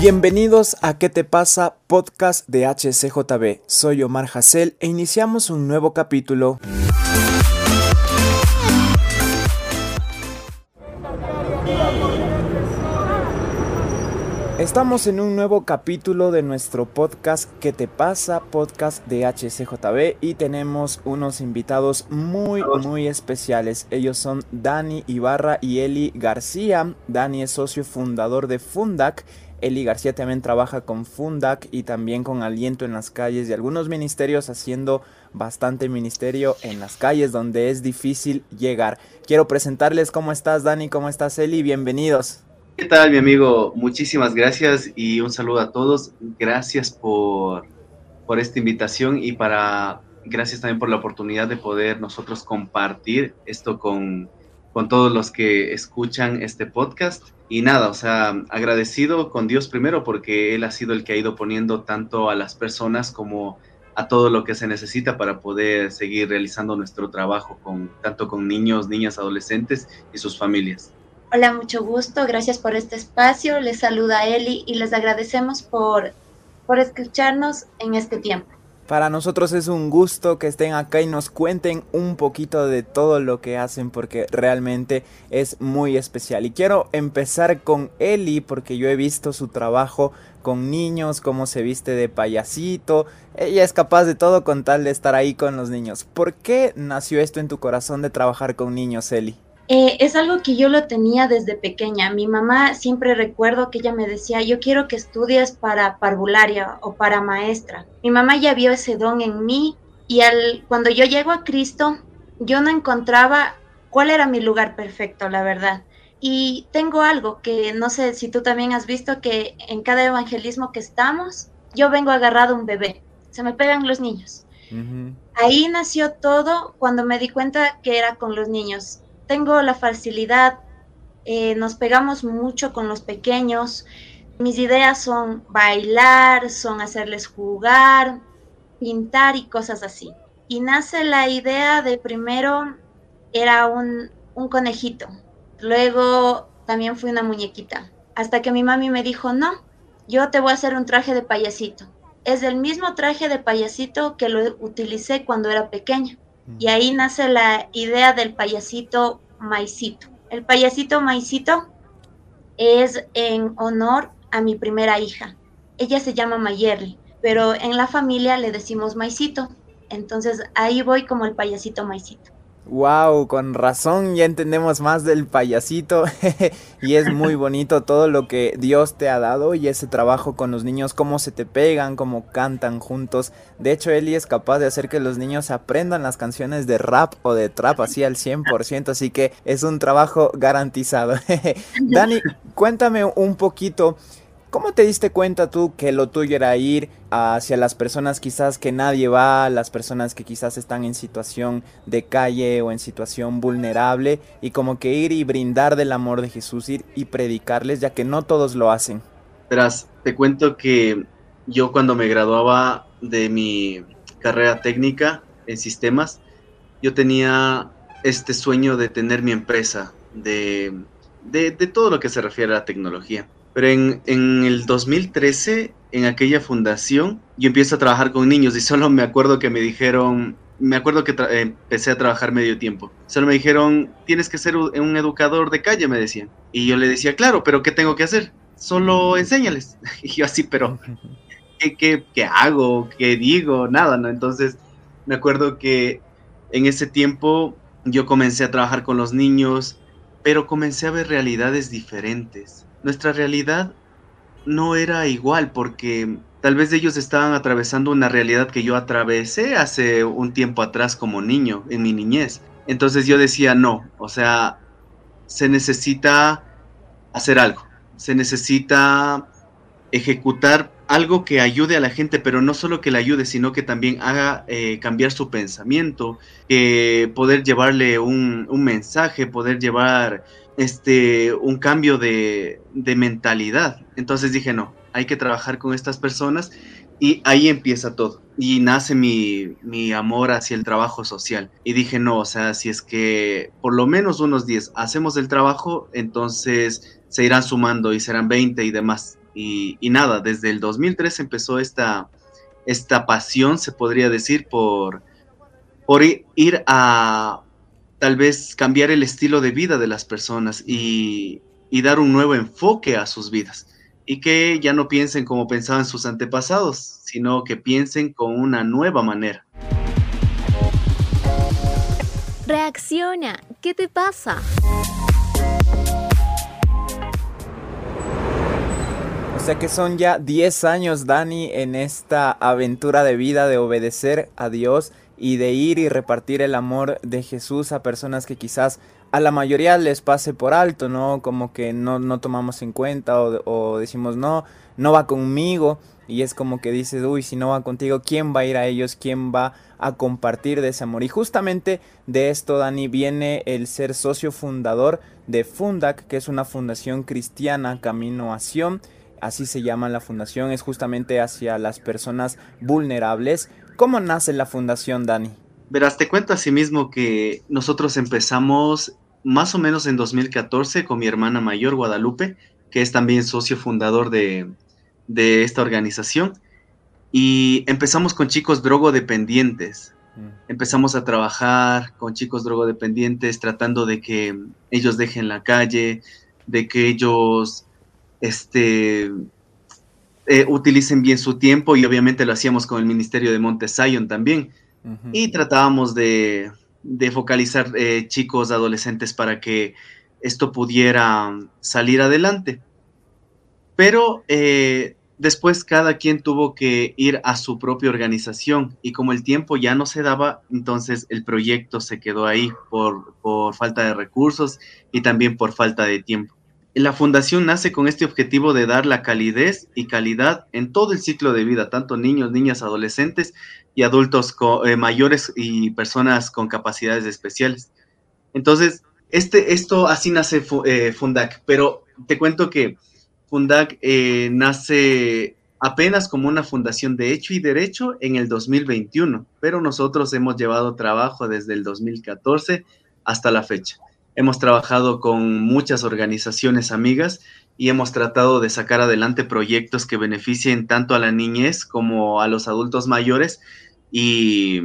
Bienvenidos a ¿Qué te pasa? Podcast de HCJB. Soy Omar Hassel e iniciamos un nuevo capítulo. Estamos en un nuevo capítulo de nuestro podcast ¿Qué te pasa? Podcast de HCJB y tenemos unos invitados muy muy especiales. Ellos son Dani Ibarra y Eli García. Dani es socio fundador de Fundac. Eli García también trabaja con Fundac y también con Aliento en las calles y algunos ministerios haciendo bastante ministerio en las calles donde es difícil llegar. Quiero presentarles cómo estás Dani, cómo estás Eli, bienvenidos. ¿Qué tal, mi amigo? Muchísimas gracias y un saludo a todos. Gracias por, por esta invitación y para gracias también por la oportunidad de poder nosotros compartir esto con, con todos los que escuchan este podcast. Y nada, o sea, agradecido con Dios primero porque Él ha sido el que ha ido poniendo tanto a las personas como a todo lo que se necesita para poder seguir realizando nuestro trabajo con tanto con niños, niñas, adolescentes y sus familias. Hola, mucho gusto. Gracias por este espacio. Les saluda Eli y les agradecemos por, por escucharnos en este tiempo. Para nosotros es un gusto que estén acá y nos cuenten un poquito de todo lo que hacen porque realmente es muy especial. Y quiero empezar con Eli porque yo he visto su trabajo con niños, cómo se viste de payasito. Ella es capaz de todo con tal de estar ahí con los niños. ¿Por qué nació esto en tu corazón de trabajar con niños, Eli? Eh, es algo que yo lo tenía desde pequeña. Mi mamá siempre recuerdo que ella me decía, yo quiero que estudies para parvularia o para maestra. Mi mamá ya vio ese don en mí y al, cuando yo llego a Cristo, yo no encontraba cuál era mi lugar perfecto, la verdad. Y tengo algo que no sé si tú también has visto que en cada evangelismo que estamos, yo vengo agarrado un bebé. Se me pegan los niños. Ahí nació todo cuando me di cuenta que era con los niños tengo la facilidad, eh, nos pegamos mucho con los pequeños. Mis ideas son bailar, son hacerles jugar, pintar y cosas así. Y nace la idea de primero era un, un conejito, luego también fui una muñequita, hasta que mi mami me dijo, no, yo te voy a hacer un traje de payasito. Es el mismo traje de payasito que lo utilicé cuando era pequeña. Y ahí nace la idea del payasito Maicito. El payasito Maicito es en honor a mi primera hija. Ella se llama Mayerly, pero en la familia le decimos Maicito. Entonces ahí voy como el payasito Maicito. Wow, con razón ya entendemos más del payasito y es muy bonito todo lo que Dios te ha dado y ese trabajo con los niños, cómo se te pegan, cómo cantan juntos. De hecho, Eli es capaz de hacer que los niños aprendan las canciones de rap o de trap así al 100%, así que es un trabajo garantizado. Dani, cuéntame un poquito ¿Cómo te diste cuenta tú que lo tuyo era ir hacia las personas quizás que nadie va, las personas que quizás están en situación de calle o en situación vulnerable y como que ir y brindar del amor de Jesús, ir y predicarles, ya que no todos lo hacen? Verás, te cuento que yo cuando me graduaba de mi carrera técnica en sistemas, yo tenía este sueño de tener mi empresa, de, de, de todo lo que se refiere a la tecnología. Pero en, en, el 2013, en aquella fundación, yo empiezo a trabajar con niños y solo me acuerdo que me dijeron, me acuerdo que empecé a trabajar medio tiempo. Solo me dijeron, tienes que ser un educador de calle, me decían. Y yo le decía, claro, pero ¿qué tengo que hacer? Solo enséñales. Y yo así, pero ¿qué, qué, qué hago? ¿Qué digo? Nada, ¿no? Entonces, me acuerdo que en ese tiempo yo comencé a trabajar con los niños, pero comencé a ver realidades diferentes nuestra realidad no era igual porque tal vez ellos estaban atravesando una realidad que yo atravesé hace un tiempo atrás como niño, en mi niñez. Entonces yo decía, no, o sea, se necesita hacer algo, se necesita ejecutar algo que ayude a la gente, pero no solo que le ayude, sino que también haga eh, cambiar su pensamiento, que poder llevarle un, un mensaje, poder llevar este, un cambio de, mentalidad. Entonces dije, no, hay que trabajar con estas personas y ahí empieza todo. Y nace mi, mi, amor hacia el trabajo social. Y dije, no, o sea, si es que por lo menos unos 10 hacemos el trabajo, entonces se irán sumando y serán 20 y demás. Y, nada, desde el 2003 empezó esta, esta pasión, se podría decir, por, por ir a tal vez cambiar el estilo de vida de las personas y, y dar un nuevo enfoque a sus vidas. Y que ya no piensen como pensaban sus antepasados, sino que piensen con una nueva manera. Reacciona, ¿qué te pasa? Sea que son ya 10 años, Dani, en esta aventura de vida de obedecer a Dios y de ir y repartir el amor de Jesús a personas que quizás a la mayoría les pase por alto, ¿no? Como que no, no tomamos en cuenta o, decimos, no, no va conmigo. Y es como que dices, uy, si no va contigo, ¿quién va a ir a ellos? ¿Quién va a compartir de ese amor? Y justamente de esto, Dani, viene el ser socio fundador de Fundac, que es una fundación cristiana Camino a Sion. Así se llama la fundación, es justamente hacia las personas vulnerables. ¿Cómo nace la fundación, Dani? Verás, te cuento mismo que nosotros empezamos más o menos en 2014 con mi hermana mayor, Guadalupe, que es también socio fundador de, de esta organización y empezamos con chicos drogodependientes. Mm. Empezamos a trabajar con chicos drogodependientes tratando de que ellos dejen la calle, de que ellos este, eh, utilicen bien su tiempo y obviamente lo hacíamos con el Ministerio de Monte también. Y tratábamos de, focalizar eh, chicos, adolescentes para que esto pudiera salir adelante. Pero eh, después cada quien tuvo que ir a su propia organización y como el tiempo ya no se daba, entonces el proyecto se quedó ahí por, falta de recursos y también por falta de tiempo. La fundación nace con este objetivo de dar la calidez y calidad en todo el ciclo de vida, tanto niños, niñas, adolescentes y adultos eh, mayores y personas con capacidades especiales. Entonces, este, esto así nace eh, Fundac, pero te cuento que Fundac eh, nace apenas como una fundación de hecho y derecho en el 2021, pero nosotros hemos llevado trabajo desde el 2014 hasta la fecha. Hemos trabajado con muchas organizaciones amigas y hemos tratado de sacar adelante proyectos que beneficien tanto a la niñez como a los adultos mayores y,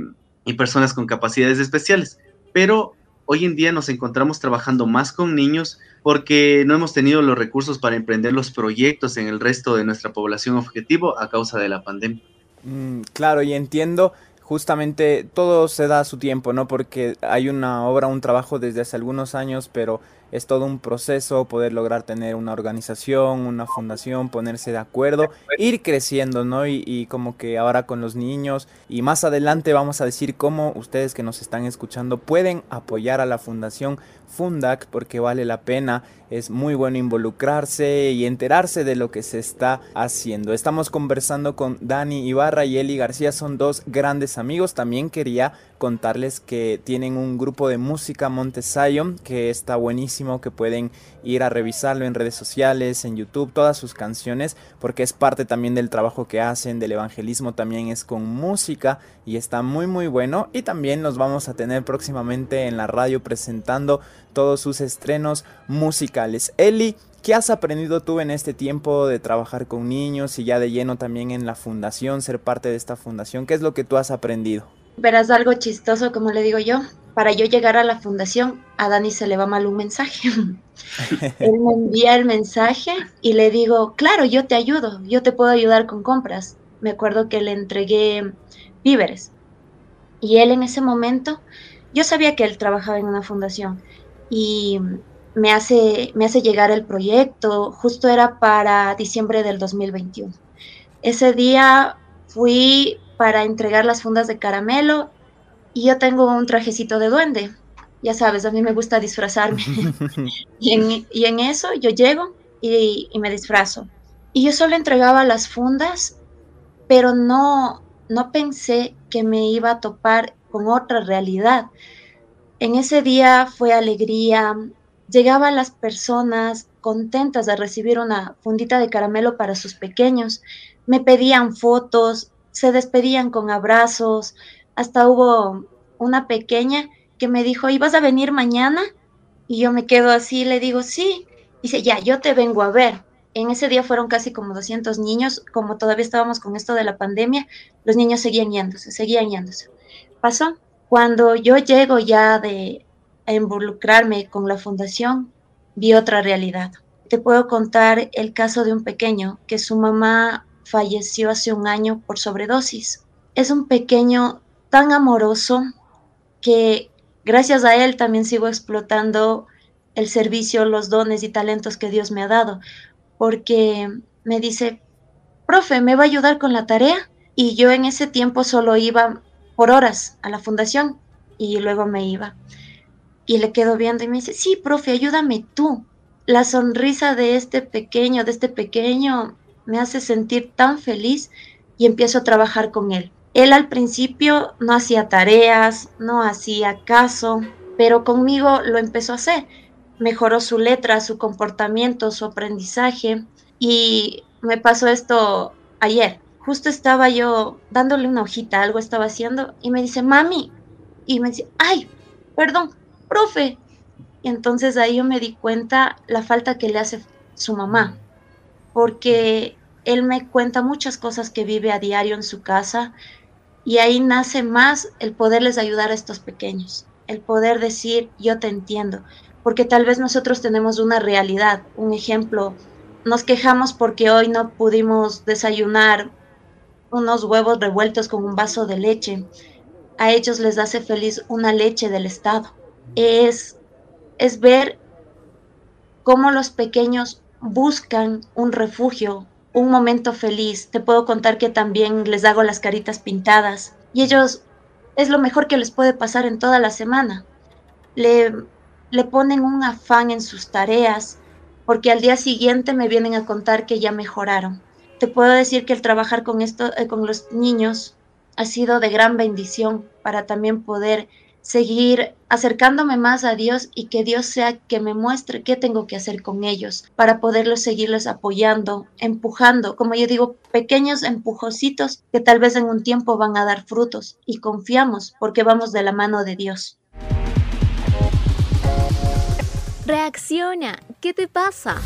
personas con capacidades especiales. Pero hoy en día nos encontramos trabajando más con niños porque no hemos tenido los recursos para emprender los proyectos en el resto de nuestra población objetivo a causa de la pandemia. Mm, claro, y entiendo justamente todo se da a su tiempo, ¿no? Porque hay una obra, un trabajo desde hace algunos años, pero es todo un proceso poder lograr tener una organización, una fundación, ponerse de acuerdo, ir creciendo, ¿no? Y, como que ahora con los niños y más adelante vamos a decir cómo ustedes que nos están escuchando pueden apoyar a la fundación Fundac porque vale la pena, es muy bueno involucrarse y enterarse de lo que se está haciendo. Estamos conversando con Dani Ibarra y Eli García, son dos grandes amigos. También quería contarles que tienen un grupo de música Montesayo que está buenísimo, que pueden ir a revisarlo en redes sociales, en YouTube, todas sus canciones, porque es parte también del trabajo que hacen, del evangelismo también es con música y está muy muy bueno. Y también los vamos a tener próximamente en la radio presentando todos sus estrenos musicales. Eli, ¿Qué has aprendido tú en este tiempo de trabajar con niños y ya de lleno también en la fundación, ser parte de esta fundación? ¿Qué es lo que tú has aprendido? Verás algo chistoso, como le digo yo. Para yo llegar a la fundación, a Dani se le va mal un mensaje. Él me envía el mensaje y le digo, claro, yo te ayudo, yo te puedo ayudar con compras. Me acuerdo que le entregué víveres. Y él en ese momento, yo sabía que él trabajaba en una fundación y me hace, me hace llegar el proyecto, justo era para diciembre del 2021. Ese día fui para entregar las fundas de caramelo y yo tengo un trajecito de duende. Ya sabes, a mí me gusta disfrazarme. y, en, eso yo llego y, y, me disfrazo. Y yo solo entregaba las fundas, pero no, no pensé que me iba a topar con otra realidad. En ese día fue alegría, llegaban las personas contentas de recibir una fundita de caramelo para sus pequeños, me pedían fotos, se despedían con abrazos, hasta hubo una pequeña que me dijo, ¿y vas a venir mañana? Y yo me quedo así, le digo, sí. Dice, ya, yo te vengo a ver. En ese día fueron casi como 200 niños, como todavía estábamos con esto de la pandemia, los niños seguían yéndose, seguían yéndose. Pasó. Cuando yo llego ya de a involucrarme con la fundación, vi otra realidad. Te puedo contar el caso de un pequeño que su mamá falleció hace un año por sobredosis. Es un pequeño tan amoroso que gracias a él también sigo explotando el servicio, los dones y talentos que Dios me ha dado, porque me dice, profe, ¿me va a ayudar con la tarea? Y yo en ese tiempo solo iba por horas a la fundación y luego me iba. Y le quedo viendo y me dice, sí, profe, ayúdame tú. La sonrisa de este pequeño, de este pequeño, me hace sentir tan feliz y empiezo a trabajar con él. Él al principio no hacía tareas, no hacía caso, pero conmigo lo empezó a hacer. Mejoró su letra, su comportamiento, su aprendizaje y me pasó esto ayer. Justo estaba yo dándole una hojita, algo estaba haciendo y me dice, mami, y me dice, ay, perdón, profe. Y entonces ahí yo me di cuenta la falta que le hace su mamá, porque él me cuenta muchas cosas que vive a diario en su casa y ahí nace más el poderles ayudar a estos pequeños, el poder decir yo te entiendo, porque tal vez nosotros tenemos una realidad, un ejemplo, nos quejamos porque hoy no pudimos desayunar unos huevos revueltos con un vaso de leche, a ellos les hace feliz una leche del Estado. Es, es ver cómo los pequeños buscan un refugio, un momento feliz. Te puedo contar que también les hago las caritas pintadas y ellos es lo mejor que les puede pasar en toda la semana. Le, le ponen un afán en sus tareas porque al día siguiente me vienen a contar que ya mejoraron. Te puedo decir que el trabajar con esto, eh, con los niños ha sido de gran bendición para también poder seguir acercándome más a Dios y que Dios sea que me muestre qué tengo que hacer con ellos para poderlos seguirlos apoyando, empujando, como yo digo, pequeños empujocitos que tal vez en un tiempo van a dar frutos y confiamos porque vamos de la mano de Dios. Reacciona, ¿qué te pasa?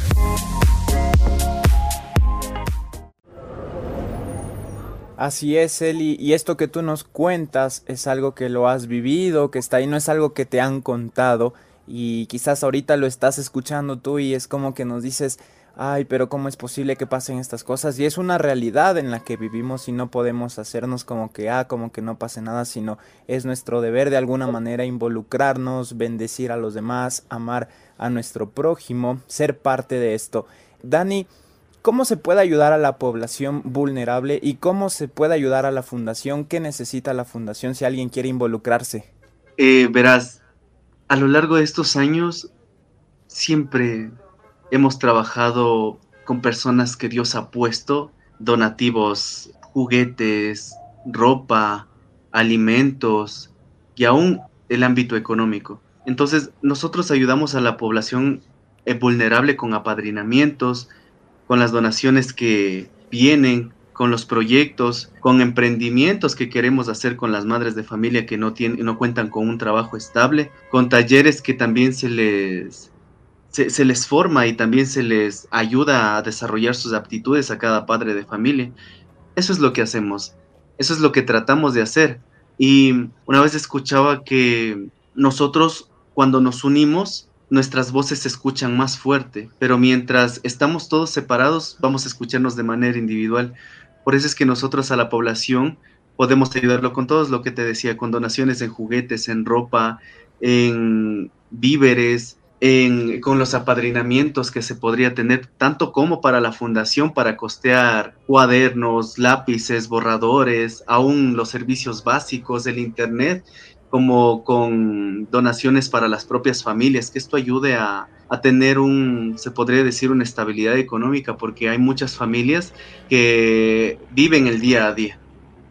Así es, Eli, y esto que tú nos cuentas es algo que lo has vivido, que está ahí, no es algo que te han contado, y quizás ahorita lo estás escuchando tú y es como que nos dices, ay, pero ¿cómo es posible que pasen estas cosas? Y es una realidad en la que vivimos y no podemos hacernos como que, ah, como que no pase nada, sino es nuestro deber de alguna manera involucrarnos, bendecir a los demás, amar a nuestro prójimo, ser parte de esto. Dani, ¿Cómo se puede ayudar a la población vulnerable y cómo se puede ayudar a la fundación? ¿Qué necesita la fundación si alguien quiere involucrarse? Eh, verás, a lo largo de estos años siempre hemos trabajado con personas que Dios ha puesto, donativos, juguetes, ropa, alimentos y aún el ámbito económico. Entonces nosotros ayudamos a la población eh, vulnerable con apadrinamientos, con las donaciones que vienen, con los proyectos, con emprendimientos que queremos hacer con las madres de familia que no, tienen, no cuentan con un trabajo estable, con talleres que también se les, se, les forma y también se les ayuda a desarrollar sus aptitudes a cada padre de familia. Eso es lo que hacemos, eso es lo que tratamos de hacer. Y una vez escuchaba que nosotros cuando nos unimos nuestras voces se escuchan más fuerte, pero mientras estamos todos separados, vamos a escucharnos de manera individual. Por eso es que nosotros a la población podemos ayudarlo con todos lo que te decía, con donaciones en juguetes, en ropa, en víveres, en, con los apadrinamientos que se podría tener, tanto como para la fundación, para costear cuadernos, lápices, borradores, aún los servicios básicos del Internet como con donaciones para las propias familias, que esto ayude a, tener un, se podría decir, una estabilidad económica, porque hay muchas familias que viven el día a día.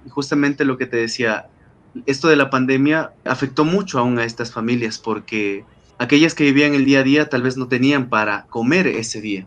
Y justamente lo que te decía, esto de la pandemia afectó mucho aún a estas familias, porque aquellas que vivían el día a día tal vez no tenían para comer ese día.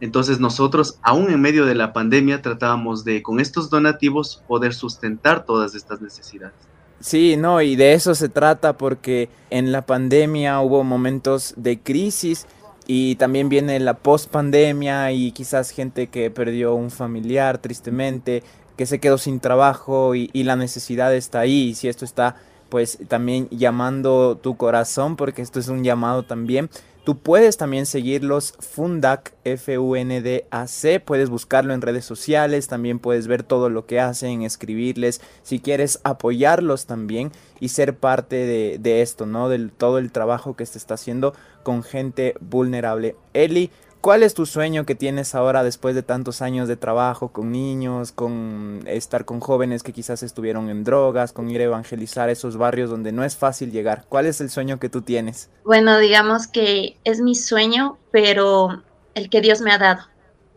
Entonces nosotros, aún en medio de la pandemia, tratábamos de, con estos donativos, poder sustentar todas estas necesidades. Sí, no, y de eso se trata porque en la pandemia hubo momentos de crisis y también viene la post pandemia y quizás gente que perdió un familiar tristemente, que se quedó sin trabajo y, y la necesidad está ahí. Y si esto está pues también llamando tu corazón, porque esto es un llamado también. Tú puedes también seguirlos Fundac, F-U-N-D-A-C, puedes buscarlo en redes sociales, también puedes ver todo lo que hacen, escribirles, si quieres apoyarlos también y ser parte de, de esto, ¿no? Del todo el trabajo que se está haciendo con gente vulnerable. Eli, ¿Cuál es tu sueño que tienes ahora después de tantos años de trabajo con niños, con estar con jóvenes que quizás estuvieron en drogas, con ir a evangelizar esos barrios donde no es fácil llegar? ¿Cuál es el sueño que tú tienes? Bueno, digamos que es mi sueño, pero el que Dios me ha dado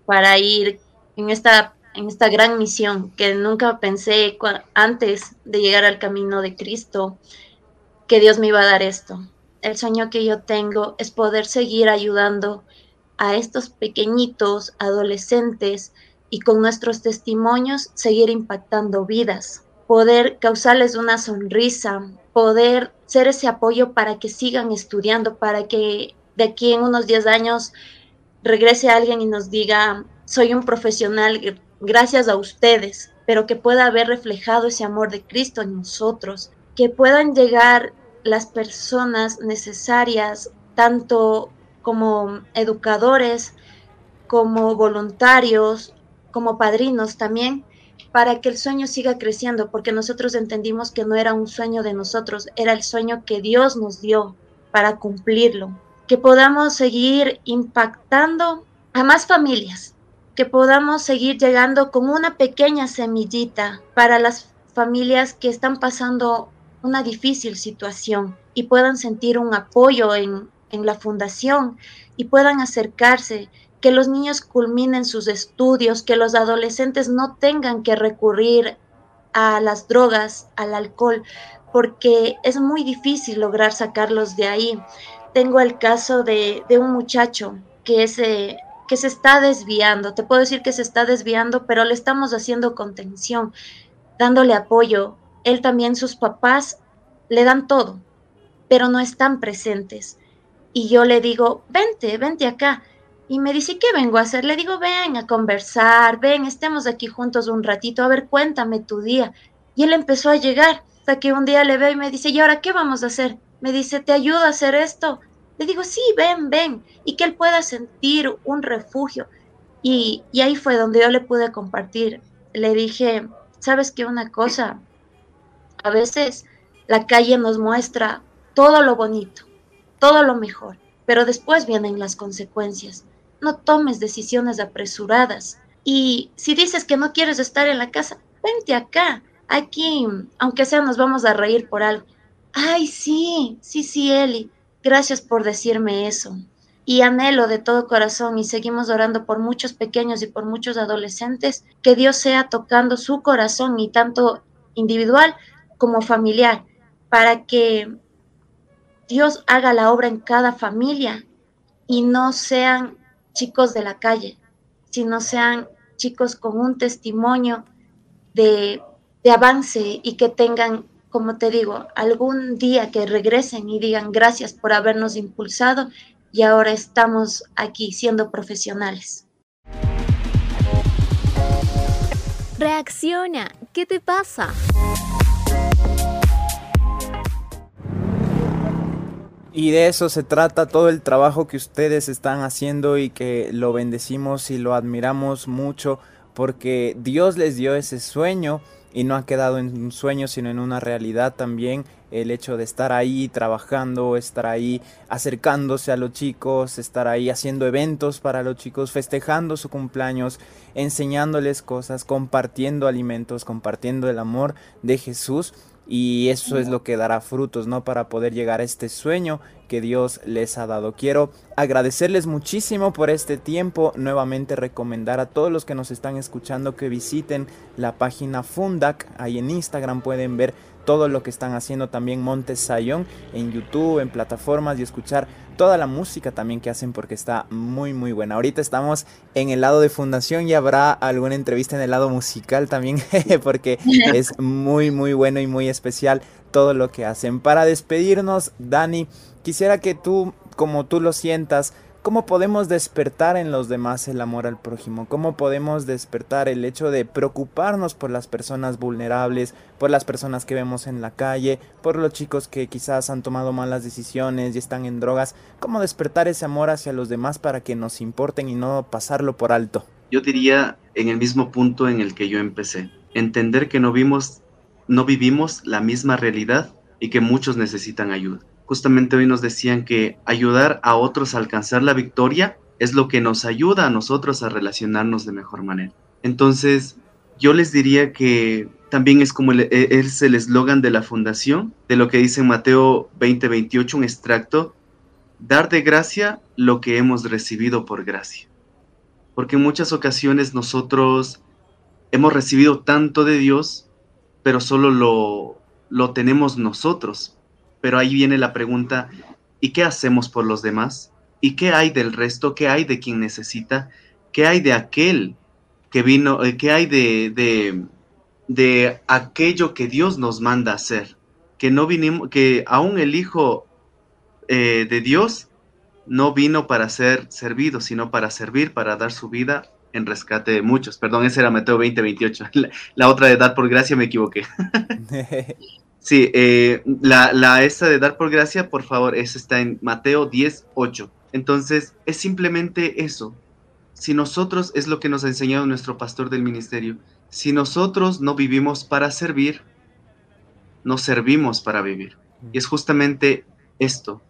para ir en esta en esta gran misión que nunca pensé antes de llegar al camino de Cristo que Dios me iba a dar esto. El sueño que yo tengo es poder seguir ayudando a estos pequeñitos adolescentes y con nuestros testimonios seguir impactando vidas, poder causarles una sonrisa, poder ser ese apoyo para que sigan estudiando, para que de aquí en unos 10 años regrese alguien y nos diga, soy un profesional gracias a ustedes, pero que pueda haber reflejado ese amor de Cristo en nosotros, que puedan llegar las personas necesarias, tanto como educadores, como voluntarios, como padrinos también, para que el sueño siga creciendo, porque nosotros entendimos que no era un sueño de nosotros, era el sueño que Dios nos dio para cumplirlo, que podamos seguir impactando a más familias, que podamos seguir llegando con una pequeña semillita para las familias que están pasando una difícil situación y puedan sentir un apoyo en, en la fundación y puedan acercarse, que los niños culminen sus estudios, que los adolescentes no tengan que recurrir a las drogas, al alcohol, porque es muy difícil lograr sacarlos de ahí. Tengo el caso de, un muchacho que, se, que se está desviando, te puedo decir que se está desviando, pero le estamos haciendo contención, dándole apoyo. Él también, sus papás le dan todo, pero no están presentes y yo le digo, vente, vente acá. Y me dice, ¿qué vengo a hacer? Le digo, ven a conversar, ven, estemos aquí juntos un ratito, a ver, cuéntame tu día. Y él empezó a llegar, hasta que un día le veo y me dice, ¿y ahora qué vamos a hacer? Me dice, ¿te ayudo a hacer esto? Le digo, sí, ven, ven, y que él pueda sentir un refugio. Y, y ahí fue donde yo le pude compartir. Le dije, ¿sabes qué? Una cosa, a veces la calle nos muestra todo lo bonito, todo lo mejor, pero después vienen las consecuencias. No tomes decisiones apresuradas. Y si dices que no quieres estar en la casa, vente acá. Aquí, aunque sea, nos vamos a reír por algo. Ay, sí, sí, sí, Eli. Gracias por decirme eso. Y anhelo de todo corazón y seguimos orando por muchos pequeños y por muchos adolescentes, que Dios sea tocando su corazón y tanto individual como familiar, para que Dios haga la obra en cada familia y no sean chicos de la calle, sino sean chicos con un testimonio de, avance y que tengan, como te digo, algún día que regresen y digan gracias por habernos impulsado y ahora estamos aquí siendo profesionales. Reacciona, ¿qué te pasa? Y de eso se trata todo el trabajo que ustedes están haciendo y que lo bendecimos y lo admiramos mucho porque Dios les dio ese sueño y no ha quedado en un sueño sino en una realidad también el hecho de estar ahí trabajando, estar ahí acercándose a los chicos, estar ahí haciendo eventos para los chicos, festejando su cumpleaños, enseñándoles cosas, compartiendo alimentos, compartiendo el amor de Jesús y eso es lo que dará frutos, ¿no? Para poder llegar a este sueño que Dios les ha dado. Quiero agradecerles muchísimo por este tiempo, nuevamente recomendar a todos los que nos están escuchando que visiten la página Fundac, ahí en Instagram pueden ver todo lo que están haciendo también Montes Sayón en YouTube, en plataformas y escuchar toda la música también que hacen porque está muy muy buena. Ahorita estamos en el lado de fundación y habrá alguna entrevista en el lado musical también porque es muy muy bueno y muy especial todo lo que hacen. Para despedirnos, Dani, quisiera que tú, como tú lo sientas, ¿Cómo podemos despertar en los demás el amor al prójimo? ¿Cómo podemos despertar el hecho de preocuparnos por las personas vulnerables, por las personas que vemos en la calle, por los chicos que quizás han tomado malas decisiones y están en drogas? ¿Cómo despertar ese amor hacia los demás para que nos importen y no pasarlo por alto? Yo diría en el mismo punto en el que yo empecé, entender que no vimos no vivimos la misma realidad y que muchos necesitan ayuda. Justamente hoy nos decían que ayudar a otros a alcanzar la victoria es lo que nos ayuda a nosotros a relacionarnos de mejor manera. Entonces, yo les diría que también es como el, e, es el eslogan de la fundación, de lo que dice Mateo 20:28, un extracto, dar de gracia lo que hemos recibido por gracia. Porque en muchas ocasiones nosotros hemos recibido tanto de Dios, pero solo lo, lo tenemos nosotros. Pero ahí viene la pregunta, ¿y qué hacemos por los demás? ¿Y qué hay del resto? ¿Qué hay de quien necesita? ¿Qué hay de aquel que vino? Eh, ¿Qué hay de, de, de aquello que Dios nos manda hacer? Que no vinimos, que aún el Hijo eh, de Dios no vino para ser servido, sino para servir, para dar su vida en rescate de muchos. Perdón, ese era Mateo 2028. La, la otra de dar por gracia me equivoqué. Sí, eh, la, la de dar por gracia, por favor, esa está en Mateo 10, 8. Entonces, es simplemente eso. Si nosotros, es lo que nos ha enseñado nuestro pastor del ministerio, si nosotros no vivimos para servir, no servimos para vivir. Y es justamente esto,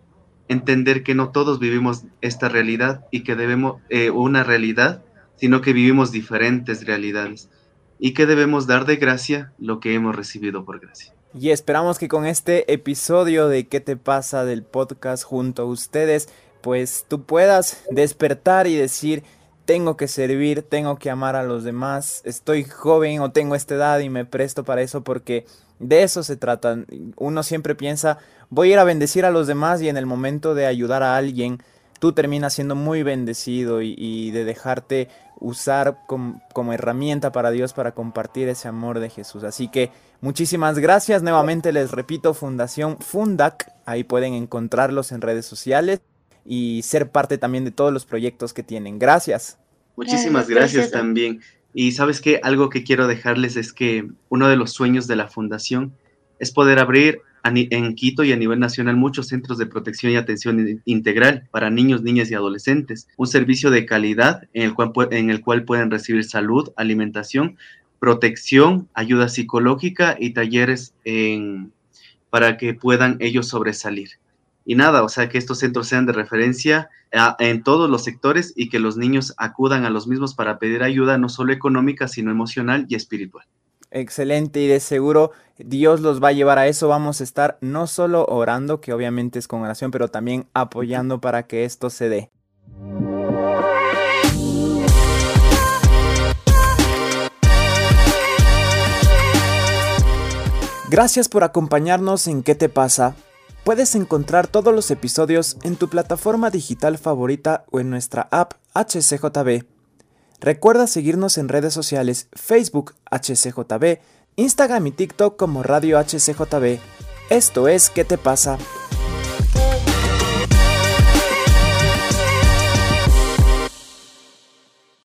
entender que no todos vivimos esta realidad y que debemos, eh, una realidad, sino que vivimos diferentes realidades y que debemos dar de gracia lo que hemos recibido por gracia. Y esperamos que con este episodio de ¿Qué te pasa? del podcast junto a ustedes, pues tú puedas despertar y decir, tengo que servir, tengo que amar a los demás, estoy joven o tengo esta edad y me presto para eso porque de eso se trata. Uno siempre piensa, voy a ir a bendecir a los demás y en el momento de ayudar a alguien, tú terminas siendo muy bendecido y, de dejarte usar como herramienta para Dios para compartir ese amor de Jesús. Así que Muchísimas gracias. Nuevamente les repito, Fundación Fundac. Ahí pueden encontrarlos en redes sociales y ser parte también de todos los proyectos que tienen. Gracias. Muchísimas gracias, también. Y sabes que algo que quiero dejarles es que uno de los sueños de la fundación es poder abrir en Quito y a nivel nacional muchos centros de protección y atención integral para niños, niñas y adolescentes. Un servicio de calidad en el cual, en el cual pueden recibir salud, alimentación, protección, ayuda psicológica y talleres para que puedan ellos sobresalir. Y nada, o sea, que estos centros sean de referencia en todos los sectores y que los niños acudan a los mismos para pedir ayuda no solo económica, sino emocional y espiritual. Excelente y de seguro Dios los va a llevar a eso. Vamos a estar no solo orando, que obviamente es con oración, pero también apoyando para que esto se dé. Gracias por acompañarnos en ¿Qué te pasa? Puedes encontrar todos los episodios en tu plataforma digital favorita o en nuestra app HCJB. Recuerda seguirnos en redes sociales Facebook HCJB, Instagram y TikTok como Radio HCJB. Esto es ¿Qué te pasa?